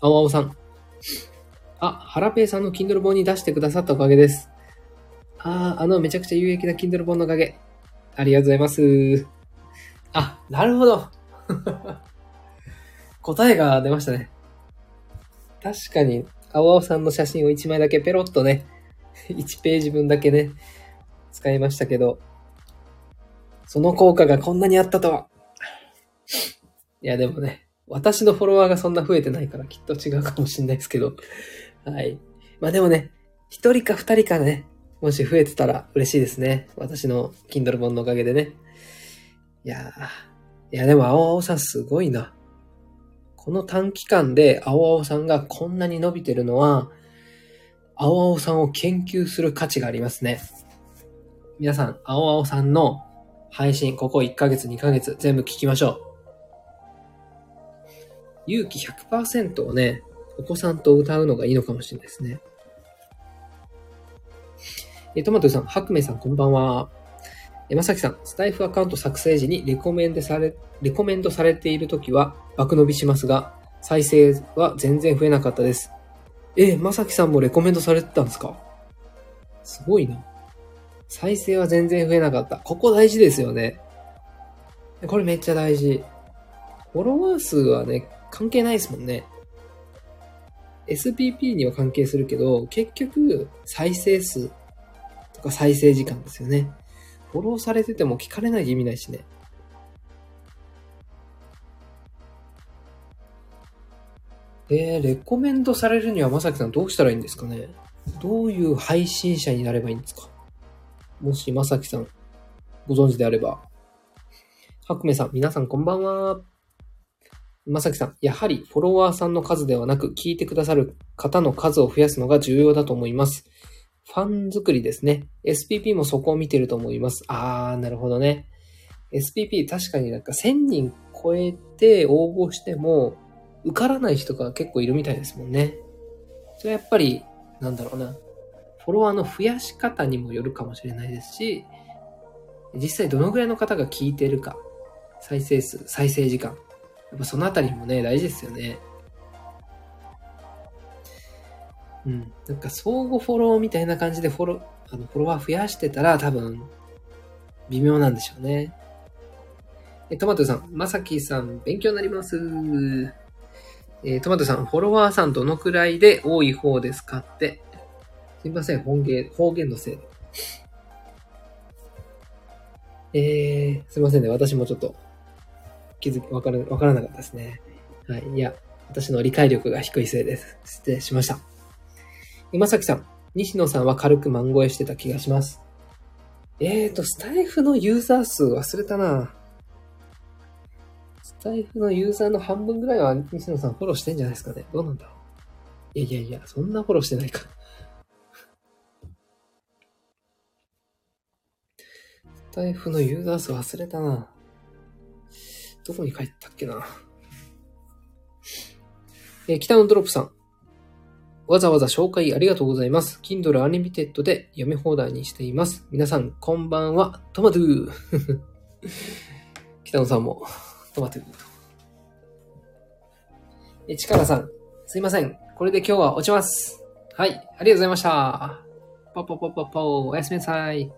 Speaker 1: 青青さん。あ、ハラペイさんの Kindle 本に出してくださったおかげです。ああ、あのめちゃくちゃ有益な Kindle 本のおかげ。ありがとうございます。あ、なるほど。<laughs> 答えが出ましたね。確かに、青青さんの写真を1枚だけペロッとね、<laughs> 1ページ分だけね、使いましたけど、その効果がこんなにあったとは。いや、でもね、私のフォロワーがそんな増えてないからきっと違うかもしれないですけど。はい。まあでもね、一人か二人かね、もし増えてたら嬉しいですね。私の Kindle 本のおかげでね。いやー。いやでも青青さんすごいな。この短期間で青青さんがこんなに伸びてるのは、青青さんを研究する価値がありますね。皆さん、青青さんの配信、ここ1ヶ月、2ヶ月、全部聞きましょう。勇気100%をね、お子さんと歌うのがいいのかもしれないですね。えトマトさん、白明さん、こんばんは。えまさきさん、スタイフアカウント作成時にレコメンドされ、レコメンドされているときは爆伸びしますが、再生は全然増えなかったです。え、まさきさんもレコメンドされてたんですか？すごいな。再生は全然増えなかった。ここ大事ですよね。これめっちゃ大事。フォロワー数はね、関係ないですもんね。SPP には関係するけど、結局、再生数とか再生時間ですよね。フォローされてても聞かれない意味ないしね。えー、レコメンドされるにはまさきさんどうしたらいいんですかね？どういう配信者になればいいんですか？もしまさきさんご存知であれば。白明さん、皆さんこんばんは。まさきさん、やはりフォロワーさんの数ではなく、聞いてくださる方の数を増やすのが重要だと思います。ファン作りですね。SPP もそこを見てると思います。あー、なるほどね。SPP 確かになんか1000人超えて応募しても、受からない人が結構いるみたいですもんね。それはやっぱり、なんだろうな。フォロワーの増やし方にもよるかもしれないですし、実際どのぐらいの方が聞いてるか、再生数、再生時間。やっぱそのあたりもね、大事ですよね。うん。なんか相互フォローみたいな感じでフォロー、あの、フォロワー増やしてたら多分、微妙なんでしょうね。え、トマトさん、まさきさん、勉強になります。えー、トマトさん、フォロワーさんどのくらいで多い方ですかって。すいません、方言、方言のせいで。えー、すいませんね。私もちょっと気づき、わから、わからなかったですね。はい。いや、私の理解力が低いせいです。失礼しました。今崎さん、西野さんは軽く満声してた気がします。えーと、スタイフのユーザー数忘れたなスタイフのユーザーの半分ぐらいは西野さんフォローしてんじゃないですかね。どうなんだろう。いやいやいや、そんなフォローしてないか。スタイフのユーザー数忘れたなどこに帰ったっけな。えー、北野ドロップさん。わざわざ紹介ありがとうございます。Kindle Unlimited で読み放題にしています。皆さん、こんばんは。トマトゥー。<laughs> 北野さんも、トマトゥーと。え、チカラさん。すいません。これで今日は落ちます。はい。ありがとうございました。ポポポポポ。おやすみなさい。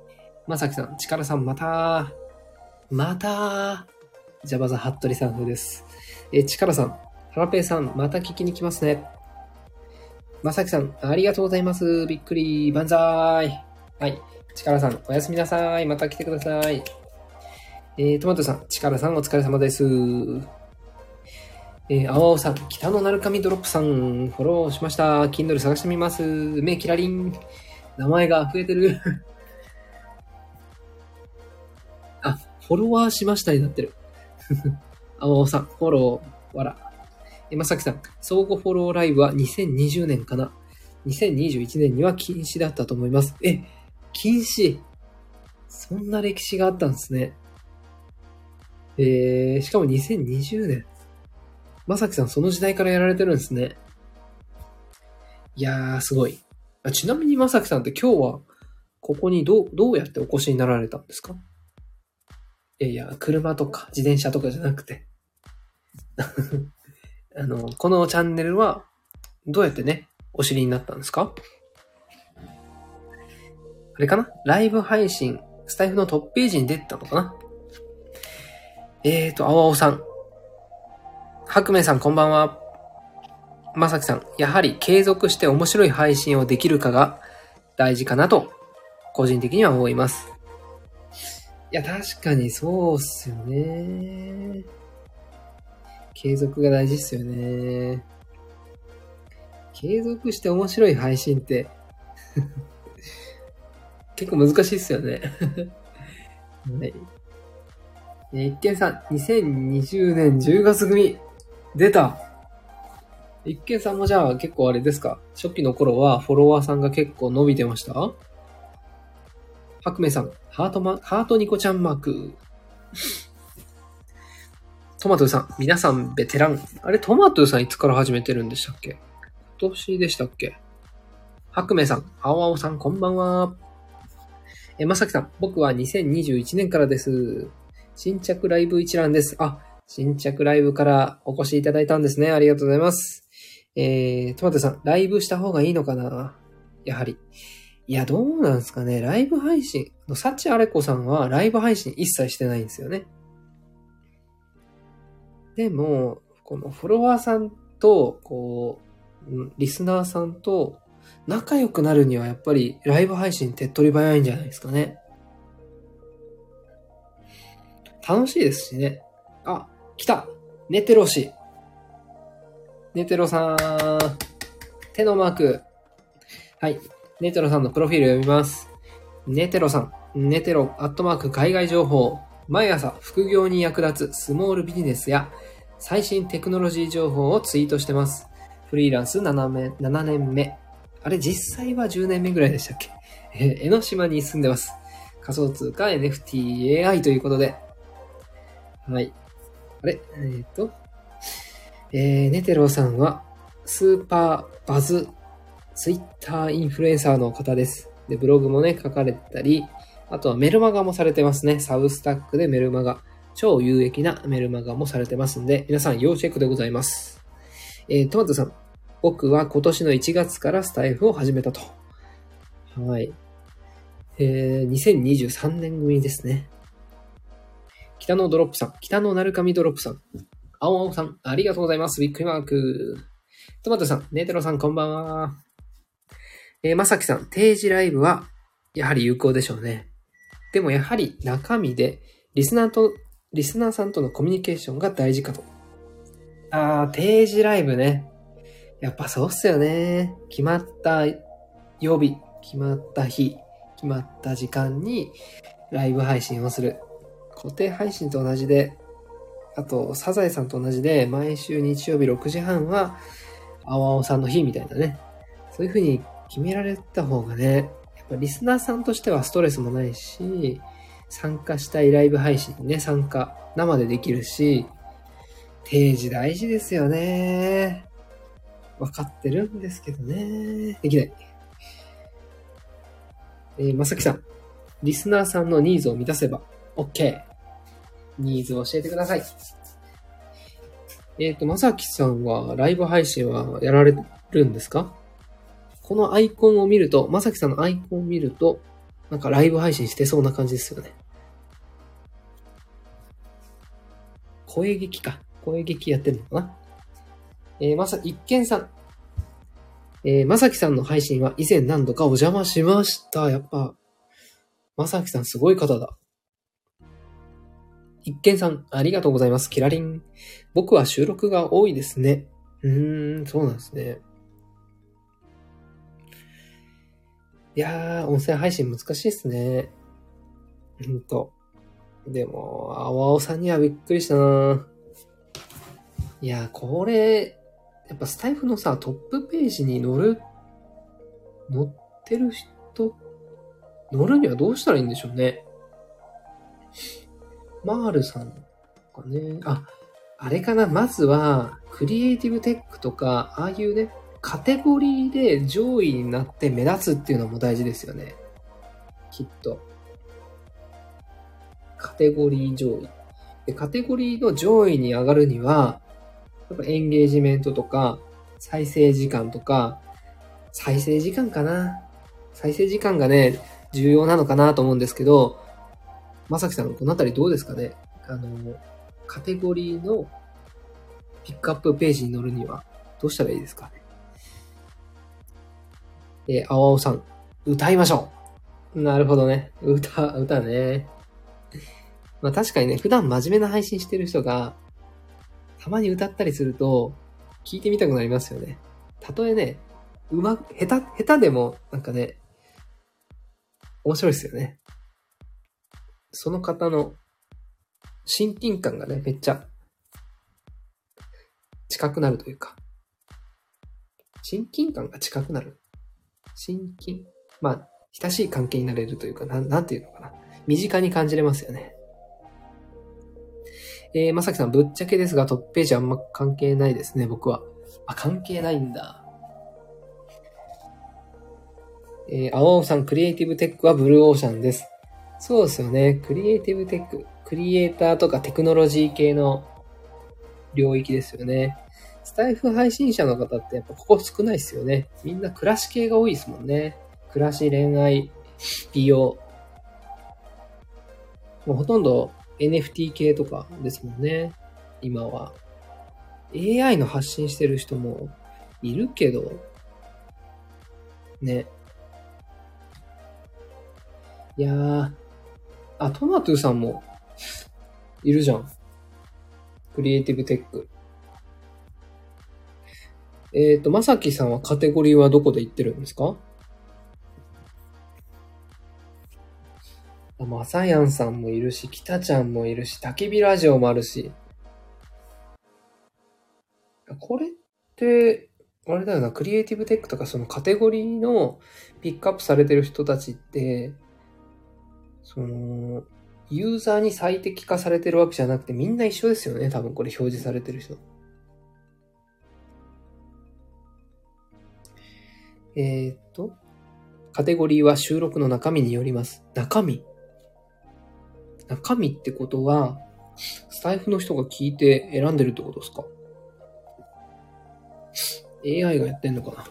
Speaker 1: まさきさん、チカラさん、またまたジャバザハットリさん風です。え、チカラさん、ハラペイさん、また聞きに来ますね。まさきさん、ありがとうございます。びっくり、万歳。はい。チカラさん、おやすみなさい。また来てください。えー、トマトさん、チカラさん、お疲れ様です。えー、青青さん、北のなるかみドロップさん、フォローしました。Kindle 探してみます。目キラリン。名前が増えてる。<laughs> あ、フォロワーしましたになってる。<laughs> 青青さん、フォロー、わら。え、まさきさん、相互フォローライブは2020年かな？2021年には禁止だったと思います。え、禁止そんな歴史があったんですね。えー、しかも2020年。まさきさん、その時代からやられてるんですね。いやー、すごい。あちなみにまさきさんって今日は、ここにどう、どうやってお越しになられたんですか？いやいや、車とか自転車とかじゃなくて。あの、このチャンネルは、どうやってね、お知りになったんですか？あれかな？ライブ配信、スタイフのトップページに出てたのかな？えーと、青青さん。白明さんこんばんは。まさきさん、やはり継続して面白い配信をできるかが大事かなと、個人的には思います。いや、確かにそうっすよね。継続が大事っすよね。継続して面白い配信って <laughs> 結構難しいっすよね <laughs> はい。え一見さん、2020年10月組、出た一見さんもじゃあ結構あれですか？初期の頃はフォロワーさんが結構伸びてました？白明さん、ハートマ、ハートニコちゃんマーク。トマトさん、皆さんベテラン。あれ、トマトさんいつから始めてるんでしたっけ？今年でしたっけ？白明さん、青青さん、こんばんは。え、まさきさん、僕は2021年からです。新着ライブ一覧です。あ、新着ライブからお越しいただいたんですね。ありがとうございます。えー、トマトさん、ライブした方がいいのかな？やはり。いや、どうなんすかね。ライブ配信。サチアレコさんはライブ配信一切してないんですよね。でも、このフォロワーさんと、こう、リスナーさんと仲良くなるにはやっぱりライブ配信手っ取り早いんじゃないですかね。楽しいですしね。あ、来たネテロ氏。ネテロさん。手のマーク。はい。ネテロさんのプロフィール読みます。ネテロさん。ネテロ、アットマーク、海外情報。毎朝、副業に役立つスモールビジネスや最新テクノロジー情報をツイートしてます。フリーランス7年 ,7 年目。あれ、実際は10年目ぐらいでしたっけ？え <laughs> ー江ノ島に住んでます。仮想通貨、NFT、AI ということで。はい。あれ？えーっと。えー、ネテロさんは、スーパーバズ、ツイッターインフルエンサーの方です。で、ブログもね、書かれたり、あとはメルマガもされてますね。サブスタックでメルマガ。超有益なメルマガもされてますんで、皆さん要チェックでございます。えー、トマトさん。僕は今年の1月からスタイフを始めたと。はい。えー、2023年組ですね。北野ドロップさん。北野なるかみドロップさん。青青さん。ありがとうございます。びっくりマーク。トマトさん。ネテロさん、こんばんは。えー、まさきさん。定時ライブは、やはり有効でしょうね。でもやはり中身で、リスナーと、リスナーさんとのコミュニケーションが大事かと。あー、定時ライブね。やっぱそうっすよね。決まった曜日、決まった日、決まった時間にライブ配信をする。固定配信と同じで、あと、サザエさんと同じで、毎週日曜日6時半は、青青さんの日みたいなね。そういう風に決められた方がね、リスナーさんとしてはストレスもないし、参加したいライブ配信にね、参加、生でできるし、定時大事ですよね。わかってるんですけどね。できない。えー、まさきさん。リスナーさんのニーズを満たせば OK。ニーズを教えてください。えっ、と、まさきさんはライブ配信はやられるんですか？このアイコンを見ると、まさきさんのアイコンを見ると、なんかライブ配信してそうな感じですよね。声劇か。声劇やってるのかな？えー、まさ、一見さん。えー、まさきさんの配信は以前何度かお邪魔しました。やっぱ、まさきさんすごい方だ。一見さん、ありがとうございます。キラリン。僕は収録が多いですね。うーん、そうなんですね。いやー、音声配信難しいっすね。ほんと。でも、青青さんにはびっくりしたないやー、これ、やっぱスタイフのさ、トップページに載る、載ってる人、載るにはどうしたらいいんでしょうね。マールさんかね。あ、あれかな。まずは、クリエイティブテックとか、ああいうね、カテゴリーで上位になって目立つっていうのも大事ですよね。きっと。カテゴリー上位。で、カテゴリーの上位に上がるには、やっぱエンゲージメントとか、再生時間とか、再生時間かな。再生時間がね、重要なのかなと思うんですけど、まさきさん、このあたりどうですかね？あの、カテゴリーのピックアップページに載るにはどうしたらいいですかね？えー、青青さん、歌いましょうなるほどね。歌、歌ね。まあ確かにね、普段真面目な配信してる人が、たまに歌ったりすると、聞いてみたくなりますよね。たとえね、うまく、下手、下手でも、なんかね、面白いですよね。その方の親近感がね、めっちゃ近くなるというか、親近感が近くなる。親近、まあ、親しい関係になれるというか、なん、なんていうのかな。身近に感じれますよね。えー、まさきさん、ぶっちゃけですが、トップページあんま関係ないですね、僕は。あ、関係ないんだ。えー、青青さん、クリエイティブテックはブルーオーシャンです。そうですよね。クリエイティブテック。クリエイターとかテクノロジー系の領域ですよね。スタイフ配信者の方ってやっぱここ少ないですよね。みんな暮らし系が多いですもんね。暮らし、恋愛、美容。もうほとんど NFT 系とかですもんね。今は。AI の発信してる人もいるけど、ね。いやー、あ、トマトゥさんもいるじゃん。クリエイティブテック。えっ、ー、と、まさきさんはカテゴリーはどこで言ってるんですか、まさやんさんもいるし、きたちゃんもいるし、焚き火ラジオもあるし。これって、あれだよな、クリエイティブテックとかそのカテゴリーのピックアップされてる人たちって、その、ユーザーに最適化されてるわけじゃなくてみんな一緒ですよね、多分これ表示されてる人。えー、っと、カテゴリーは収録の中身によります。中身中身ってことは、スタイフの人が聞いて選んでるってことですか ?AI がやってんのかな？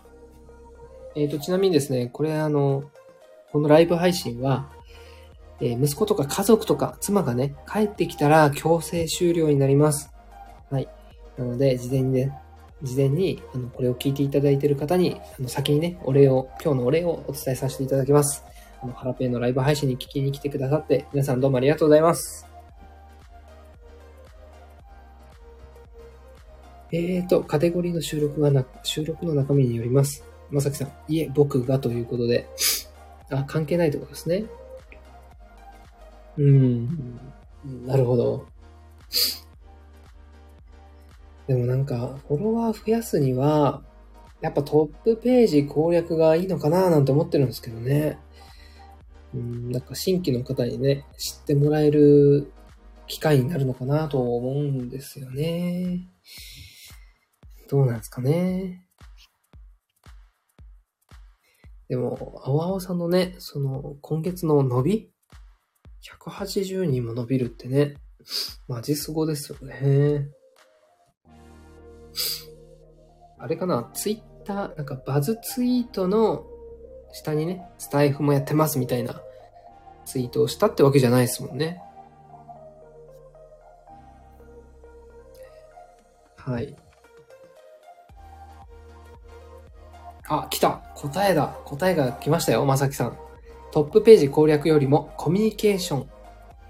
Speaker 1: えっ、ー、と、ちなみにですね、これあの、このライブ配信は、えー、息子とか家族とか妻がね、帰ってきたら強制終了になります。はい。なので、事前にね、事前に、あの、これを聞いていただいている方に、あの、先にね、お礼を、今日のお礼をお伝えさせていただきます。あの、ハラペーのライブ配信に聞きに来てくださって、皆さんどうもありがとうございます。えーと、カテゴリーの収録はな、収録の中身によります。まさきさん、いえ、僕がということで、あ、関係ないということですね。うん、なるほど。でもなんか、フォロワー増やすには、やっぱトップページ攻略がいいのかななんて思ってるんですけどね。うん、なんか新規の方にね、知ってもらえる機会になるのかなと思うんですよね。どうなんですかね。でも、青々さんのね、その、今月の伸び ?180 人も伸びるってね、マジすごですよね。あれかな、ツイッター、なんかバズツイートの下にね、スタイフもやってますみたいなツイートをしたってわけじゃないですもんね。はい。あ、来た答えだ答えが来ましたよ、まさきさん。トップページ攻略よりもコミュニケーション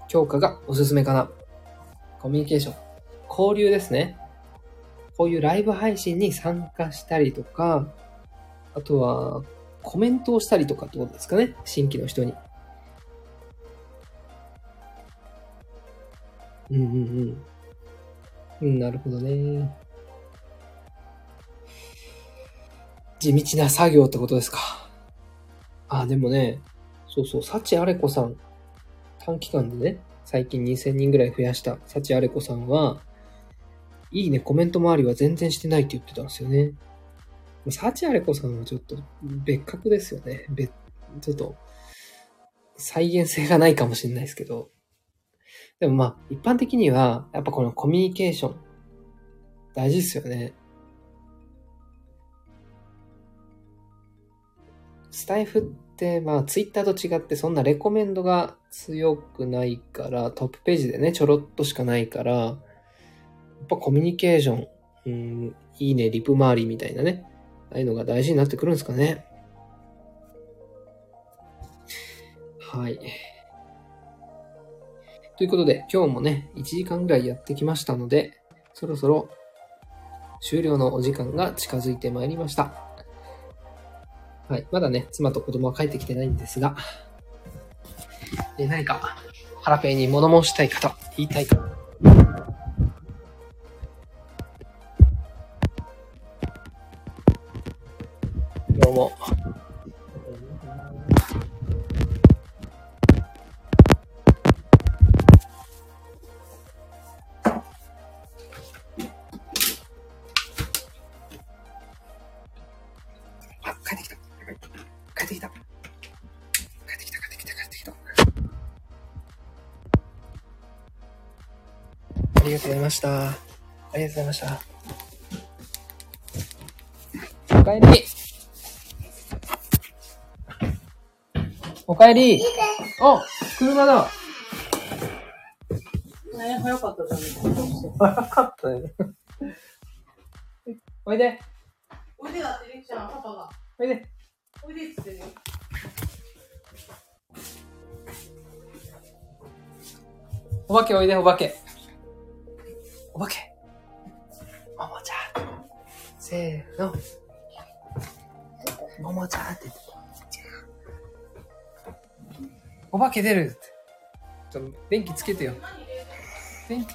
Speaker 1: 強化がおすすめかな。コミュニケーション。交流ですね。こういうライブ配信に参加したりとか、あとは、コメントをしたりとかってことですかね？新規の人に。うんうんうん。うん、なるほどね。地道な作業ってことですか。あ、でもね、そうそう、幸あれ子さん、短期間でね、最近2000人ぐらい増やした幸あれ子さんは、いいね、コメント周りは全然してないって言ってたんですよね。サチアレコさんはちょっと別格ですよね。別、ちょっと、再現性がないかもしれないですけど。でもまあ、一般的には、やっぱこのコミュニケーション、大事ですよね。スタイフって、まあ、ツイッターと違ってそんなレコメンドが強くないから、トップページでね、ちょろっとしかないから、やっぱコミュニケーション、うん、いいね、リプ周りみたいなね、ああいうのが大事になってくるんですかね。はい。ということで、今日もね、1時間ぐらいやってきましたので、そろそろ終了のお時間が近づいてまいりました。はい。まだね、妻と子供は帰ってきてないんですが、え何か、ハラペイに物申したい方、言いたい方、おかえりあ車だ
Speaker 2: ね、早かったじゃん。
Speaker 1: 早かったね。おいで
Speaker 2: おいでだって、ちゃん、パパが。
Speaker 1: おいで
Speaker 2: おいでっつってるよ。
Speaker 1: お化けおいで、お化け。お化け。ももちゃん。せーの。ももちゃんって言って。お化け出るって。ちょっと電気つけてよ。電気。